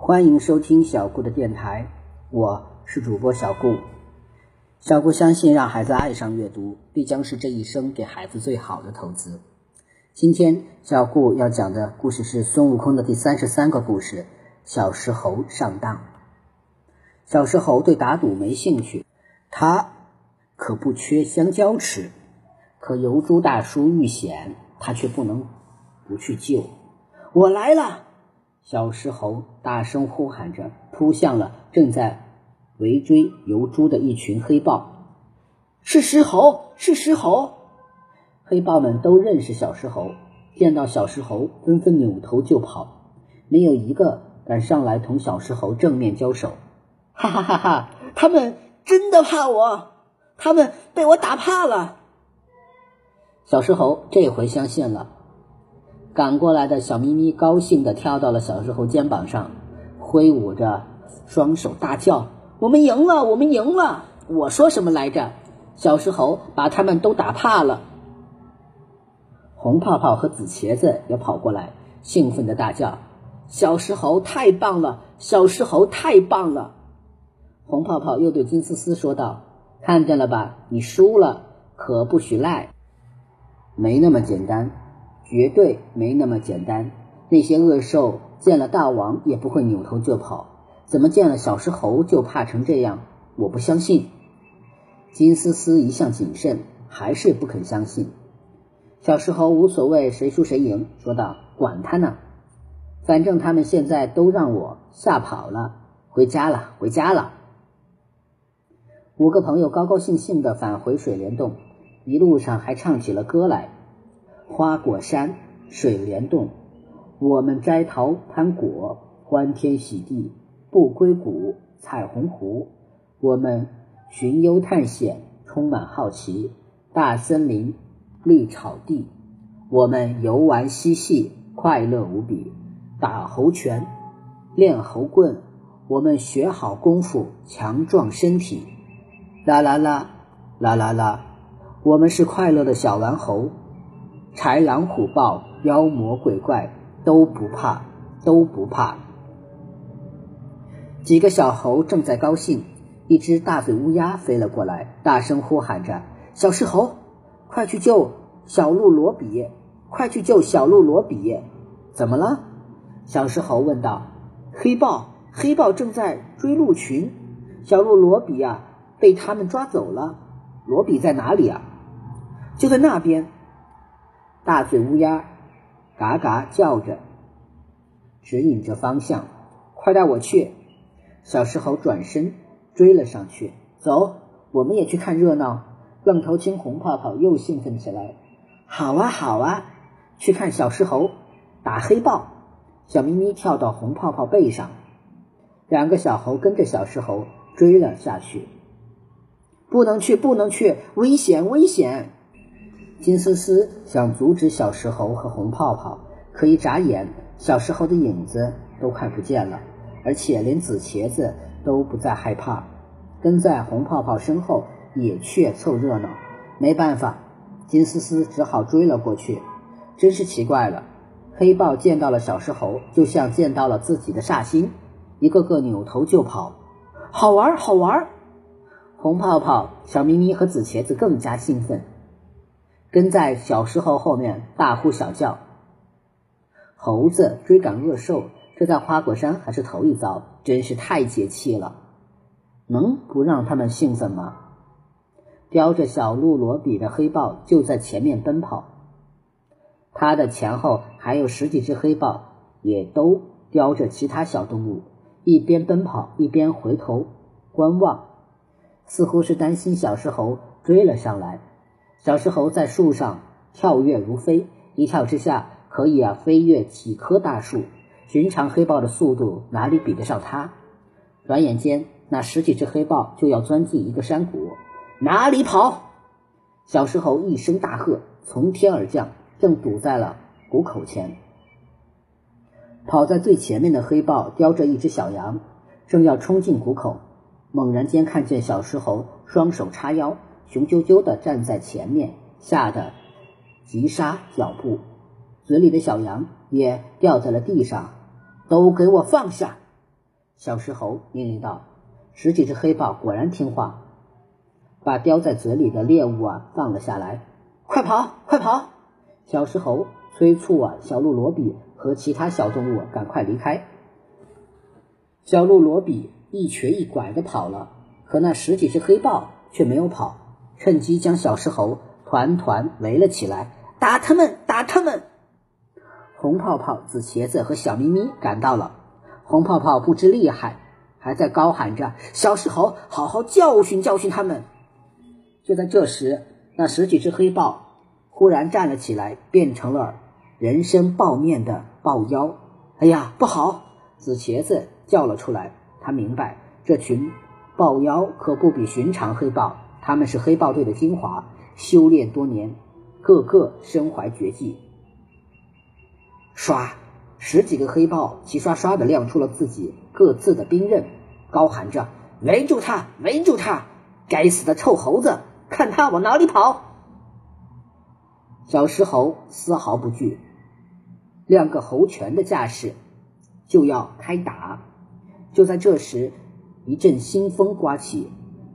欢迎收听小顾的电台，我是主播小顾。小顾相信，让孩子爱上阅读，必将是这一生给孩子最好的投资。今天小顾要讲的故事是孙悟空的第三十三个故事：小石猴上当。小石猴对打赌没兴趣，他可不缺香蕉吃。可油猪大叔遇险，他却不能不去救。我来了！小石猴大声呼喊着，扑向了正在围追油猪的一群黑豹。是石猴，是石猴！黑豹们都认识小石猴，见到小石猴，纷纷扭头就跑，没有一个敢上来同小石猴正面交手。哈哈哈哈！他们真的怕我，他们被我打怕了。小石猴这回相信了，赶过来的小咪咪高兴地跳到了小石猴肩膀上，挥舞着双手大叫：“我们赢了！我们赢了！我说什么来着？小石猴把他们都打怕了。”红泡泡和紫茄子也跑过来，兴奋地大叫：“小石猴太棒了！小石猴太棒了！”红泡泡又对金丝丝说道：“看见了吧，你输了，可不许赖。”没那么简单，绝对没那么简单。那些恶兽见了大王也不会扭头就跑，怎么见了小石猴就怕成这样？我不相信。金丝丝一向谨慎，还是不肯相信。小石猴无所谓谁输谁赢，说道：“管他呢，反正他们现在都让我吓跑了，回家了，回家了。”五个朋友高高兴兴地返回水帘洞。一路上还唱起了歌来：花果山水帘洞，我们摘桃攀果，欢天喜地不归谷；彩虹湖，我们寻幽探险，充满好奇；大森林绿草地，我们游玩嬉戏，快乐无比；打猴拳，练猴棍，我们学好功夫，强壮身体。啦啦啦，啦啦啦。我们是快乐的小顽猴，豺狼虎豹、妖魔鬼怪都不怕，都不怕。几个小猴正在高兴，一只大嘴乌鸦飞了过来，大声呼喊着：“小石猴，快去救小鹿罗比！快去救小鹿罗比！”怎么了？小石猴问道。“黑豹，黑豹正在追鹿群，小鹿罗比啊，被他们抓走了。罗比在哪里啊？”就在那边，大嘴乌鸦嘎嘎叫着，指引着方向。快带我去！小石猴转身追了上去。走，我们也去看热闹。愣头青红泡泡又兴奋起来。好啊，好啊，去看小石猴打黑豹。小咪咪跳到红泡泡背上，两个小猴跟着小石猴追了下去。不能去，不能去，危险，危险！金丝丝想阻止小石猴和红泡泡，可一眨眼，小石猴的影子都看不见了，而且连紫茄子都不再害怕，跟在红泡泡身后也却凑热闹。没办法，金丝丝只好追了过去。真是奇怪了，黑豹见到了小石猴，就像见到了自己的煞星，一个个扭头就跑。好玩，好玩！红泡泡、小咪咪和紫茄子更加兴奋。跟在小石猴后面大呼小叫。猴子追赶恶兽，这在花果山还是头一遭，真是太解气了。能不让他们兴奋吗？叼着小鹿罗比的黑豹就在前面奔跑，它的前后还有十几只黑豹，也都叼着其他小动物，一边奔跑一边回头观望，似乎是担心小石猴追了上来。小石猴在树上跳跃如飞，一跳之下可以啊飞越几棵大树。寻常黑豹的速度哪里比得上它？转眼间，那十几只黑豹就要钻进一个山谷。哪里跑？小石猴一声大喝，从天而降，正堵在了谷口前。跑在最前面的黑豹叼着一只小羊，正要冲进谷口，猛然间看见小石猴双手叉腰。雄赳赳地站在前面，吓得急刹脚步，嘴里的小羊也掉在了地上。都给我放下！小石猴命令道：“十几只黑豹果然听话，把叼在嘴里的猎物啊放了下来。快跑，快跑！”小石猴催促啊小鹿罗比和其他小动物赶快离开。小鹿罗比一瘸一拐的跑了，可那十几只黑豹却没有跑，趁机将小石猴团团围了起来，打他们，打他们！红泡泡、紫茄子和小咪咪赶到了，红泡泡不知厉害，还在高喊着：“小石猴，好好教训教训他们！”就在这时，那十几只黑豹忽然站了起来，变成了人身豹面的豹妖。哎呀，不好！紫茄子。叫了出来，他明白这群豹妖可不比寻常黑豹，他们是黑豹队的精华，修炼多年，个个身怀绝技。唰，十几个黑豹齐刷刷的亮出了自己各自的兵刃，高喊着：“围住他，围住他！该死的臭猴子，看他往哪里跑！”小石猴丝毫不惧，亮个猴拳的架势，就要开打。就在这时，一阵新风刮起，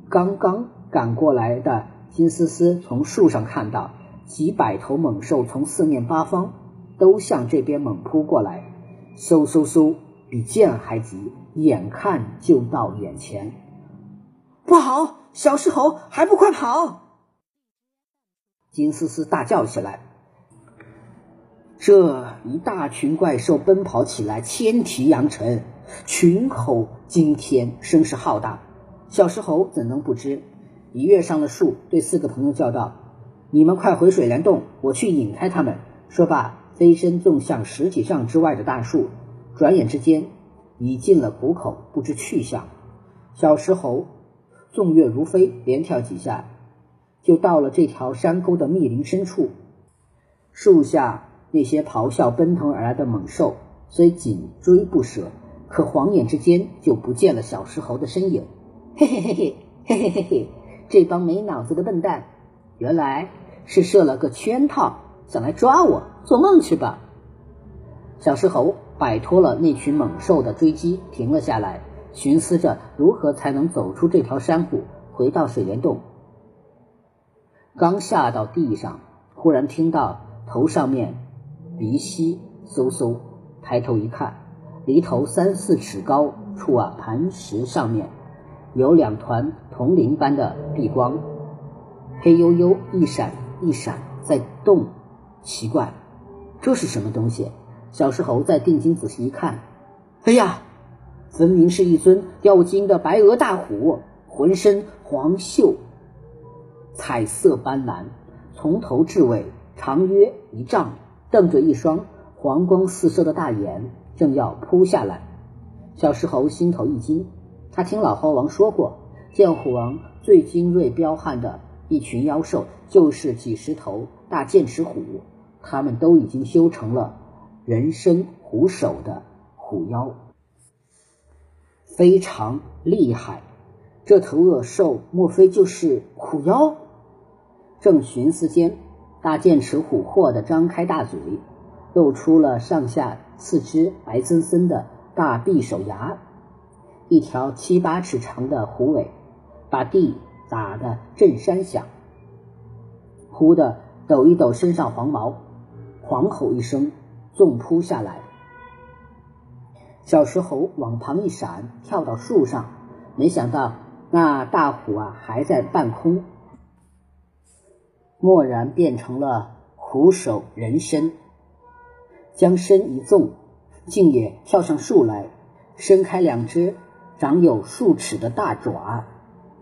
刚刚赶过来的金丝丝从树上看到几百头猛兽从四面八方都向这边猛扑过来，嗖嗖嗖，比箭还急，眼看就到眼前。不好，小石猴还不快跑！金丝丝大叫起来。这一大群怪兽奔跑起来，千蹄扬尘。群口惊天，声势浩大。小石猴怎能不知？一跃上了树，对四个朋友叫道，你们快回水帘洞，我去引开他们。说罢，飞身纵向十几丈之外的大树，转眼之间已进了谷口，不知去向。小石猴纵跃如飞，连跳几下，就到了这条山沟的密林深处。树下那些咆哮奔腾而来的猛兽虽紧追不舍，可晃眼之间就不见了小石猴的身影。嘿嘿嘿嘿嘿嘿嘿嘿。这帮没脑子的笨蛋，原来是设了个圈套，想来抓我，做梦去吧！小石猴摆脱了那群猛兽的追击，停了下来，寻思着如何才能走出这条山谷，回到水帘洞。刚下到地上，忽然听到头上面鼻息嗖嗖，抬头一看。离头三四尺高处啊，磐石上面有两团铜铃般的避光，黑黝黝一闪一闪在动。奇怪，这是什么东西？小石猴再定睛仔细一看，哎呀，分明是一尊掉金的白额大虎，浑身黄锈，彩色斑斓，从头至尾长约一丈，瞪着一双黄光四射的大眼。正要扑下来，小石猴心头一惊。他听老猴王说过，见虎王最精锐彪悍的一群妖兽，就是几十头大剑齿虎，他们都已经修成了人身虎首的虎妖，非常厉害。这头恶兽莫非就是虎妖？正寻思间，大剑齿虎霍地张开大嘴。露出了上下四只白森森的大匕首牙，一条七八尺长的虎尾，把地打得震山响。忽的抖一抖身上黄毛，狂吼一声，纵扑下来。小石猴往旁一闪，跳到树上，没想到那大虎啊还在半空，蓦然变成了虎首人身。将身一纵，竟也跳上树来，伸开两只长有数尺的大爪，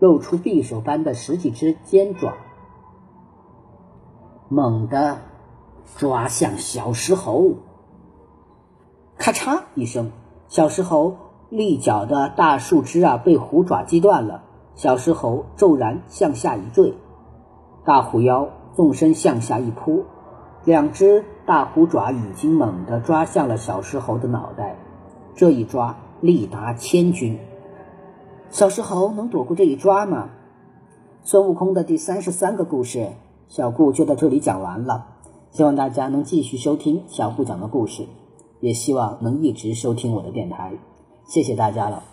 露出匕首般的十几只尖爪，猛地抓向小石猴。咔嚓一声，小石猴立脚的大树枝啊，被虎爪击断了。小石猴骤然向下一坠，大虎腰纵身向下一扑。两只大虎爪已经猛地抓向了小石猴的脑袋，这一抓力达千钧。小石猴能躲过这一抓吗？孙悟空的第三十三个故事，小顾就到这里讲完了。希望大家能继续收听小顾讲的故事，也希望能一直收听我的电台。谢谢大家了。